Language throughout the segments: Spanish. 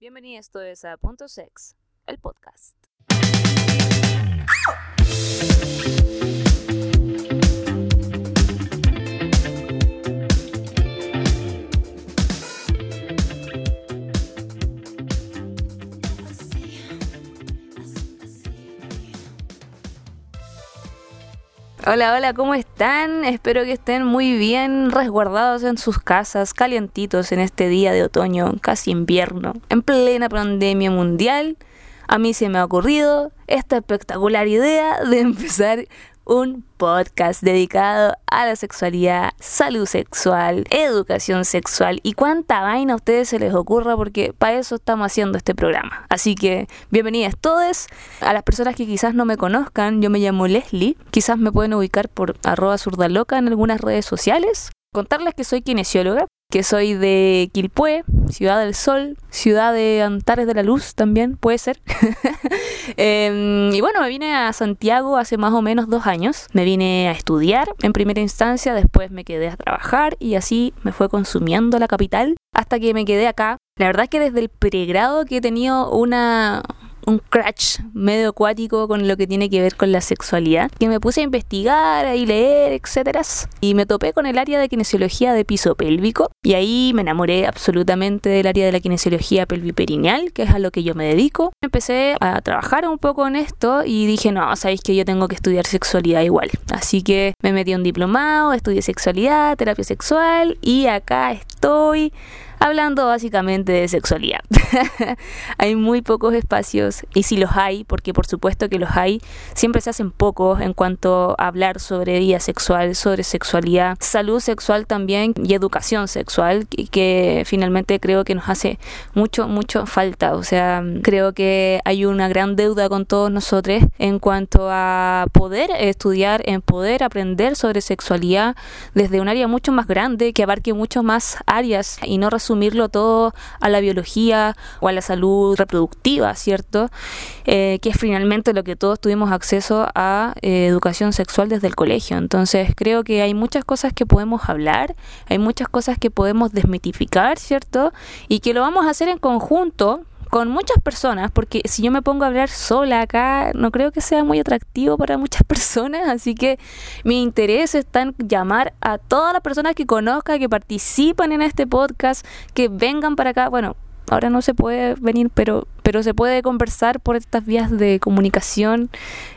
Bienvenidos todos a Punto Sex, el podcast. Hola, hola, ¿cómo están? Espero que estén muy bien resguardados en sus casas, calientitos en este día de otoño, casi invierno, en plena pandemia mundial. A mí se me ha ocurrido esta espectacular idea de empezar un podcast dedicado a la sexualidad, salud sexual, educación sexual y cuánta vaina a ustedes se les ocurra porque para eso estamos haciendo este programa. Así que bienvenidas todos. A las personas que quizás no me conozcan, yo me llamo Leslie, quizás me pueden ubicar por arroba zurdaloca en algunas redes sociales. Contarles que soy kinesióloga, que soy de Quilpué, Ciudad del Sol, ciudad de Antares de la Luz también, puede ser. Em, y bueno, me vine a Santiago hace más o menos dos años. Me vine a estudiar en primera instancia, después me quedé a trabajar y así me fue consumiendo la capital hasta que me quedé acá. La verdad es que desde el pregrado que he tenido una, un crash medio acuático con lo que tiene que ver con la sexualidad, que me puse a investigar y leer, etcétera, y me topé con el área de kinesiología de piso pélvico y ahí me enamoré absolutamente del área de la kinesiología pelviperineal, que es a lo que yo me dedico. Empecé a trabajar un poco en esto y dije, no, sabéis que yo tengo que estudiar sexualidad igual. Así que me metí a un diplomado, estudié sexualidad, terapia sexual y acá estoy hablando básicamente de sexualidad. hay muy pocos espacios y si los hay, porque por supuesto que los hay, siempre se hacen pocos en cuanto a hablar sobre vida sexual, sobre sexualidad, salud sexual también y educación sexual, que, que finalmente creo que nos hace mucho, mucho falta. O sea, creo que hay una gran deuda con todos nosotros en cuanto a poder estudiar, en poder aprender sobre sexualidad desde un área mucho más grande, que abarque mucho más áreas y no resumirlo todo a la biología o a la salud reproductiva, ¿cierto? Eh, que es finalmente lo que todos tuvimos acceso a eh, educación sexual desde el colegio. Entonces creo que hay muchas cosas que podemos hablar, hay muchas cosas que podemos desmitificar, ¿cierto? Y que lo vamos a hacer en conjunto con muchas personas, porque si yo me pongo a hablar sola acá, no creo que sea muy atractivo para muchas personas, así que mi interés está en llamar a todas las personas que conozca, que participan en este podcast, que vengan para acá, bueno, ahora no se puede venir, pero pero se puede conversar por estas vías de comunicación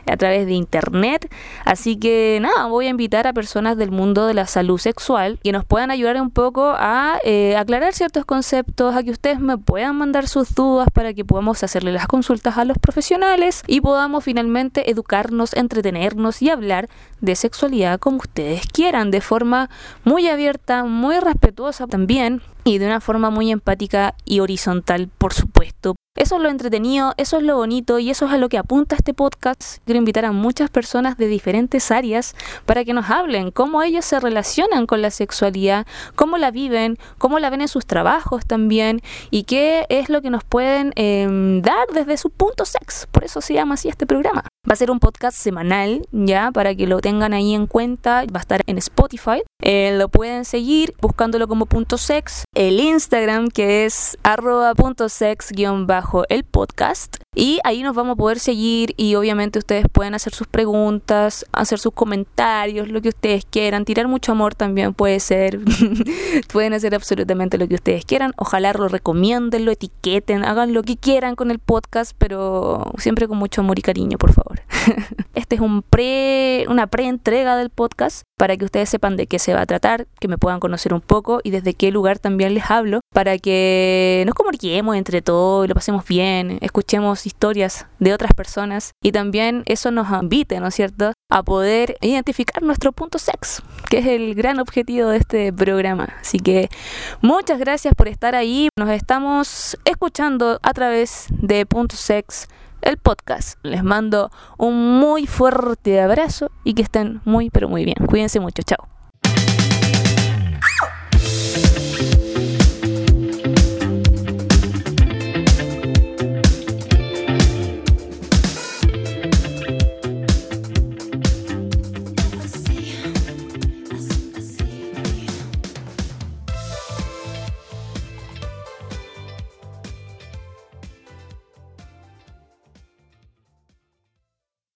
a través de internet. Así que nada, voy a invitar a personas del mundo de la salud sexual que nos puedan ayudar un poco a eh, aclarar ciertos conceptos, a que ustedes me puedan mandar sus dudas para que podamos hacerle las consultas a los profesionales y podamos finalmente educarnos, entretenernos y hablar de sexualidad como ustedes quieran, de forma muy abierta, muy respetuosa también y de una forma muy empática y horizontal, por supuesto. Eso es lo entretenido, eso es lo bonito y eso es a lo que apunta este podcast. Quiero invitar a muchas personas de diferentes áreas para que nos hablen cómo ellos se relacionan con la sexualidad, cómo la viven, cómo la ven en sus trabajos también y qué es lo que nos pueden em, dar desde su punto sex. Por eso se llama así este programa. Va a ser un podcast semanal, ya, para que lo tengan ahí en cuenta. Va a estar en Spotify. Eh, lo pueden seguir buscándolo como punto sex. El Instagram que es arroba punto bajo el podcast. Y ahí nos vamos a poder seguir y obviamente ustedes pueden hacer sus preguntas, hacer sus comentarios, lo que ustedes quieran. Tirar mucho amor también puede ser. pueden hacer absolutamente lo que ustedes quieran. Ojalá lo recomienden, lo etiqueten, hagan lo que quieran con el podcast, pero siempre con mucho amor y cariño, por favor. Este es un pre, una pre-entrega del podcast para que ustedes sepan de qué se va a tratar, que me puedan conocer un poco y desde qué lugar también les hablo, para que nos comuniquemos entre todos lo pasemos bien, escuchemos historias de otras personas y también eso nos invite, ¿no es cierto?, a poder identificar nuestro punto sex, que es el gran objetivo de este programa. Así que muchas gracias por estar ahí. Nos estamos escuchando a través de Punto Sex el podcast. Les mando un muy fuerte abrazo y que estén muy pero muy bien. Cuídense mucho. Chao.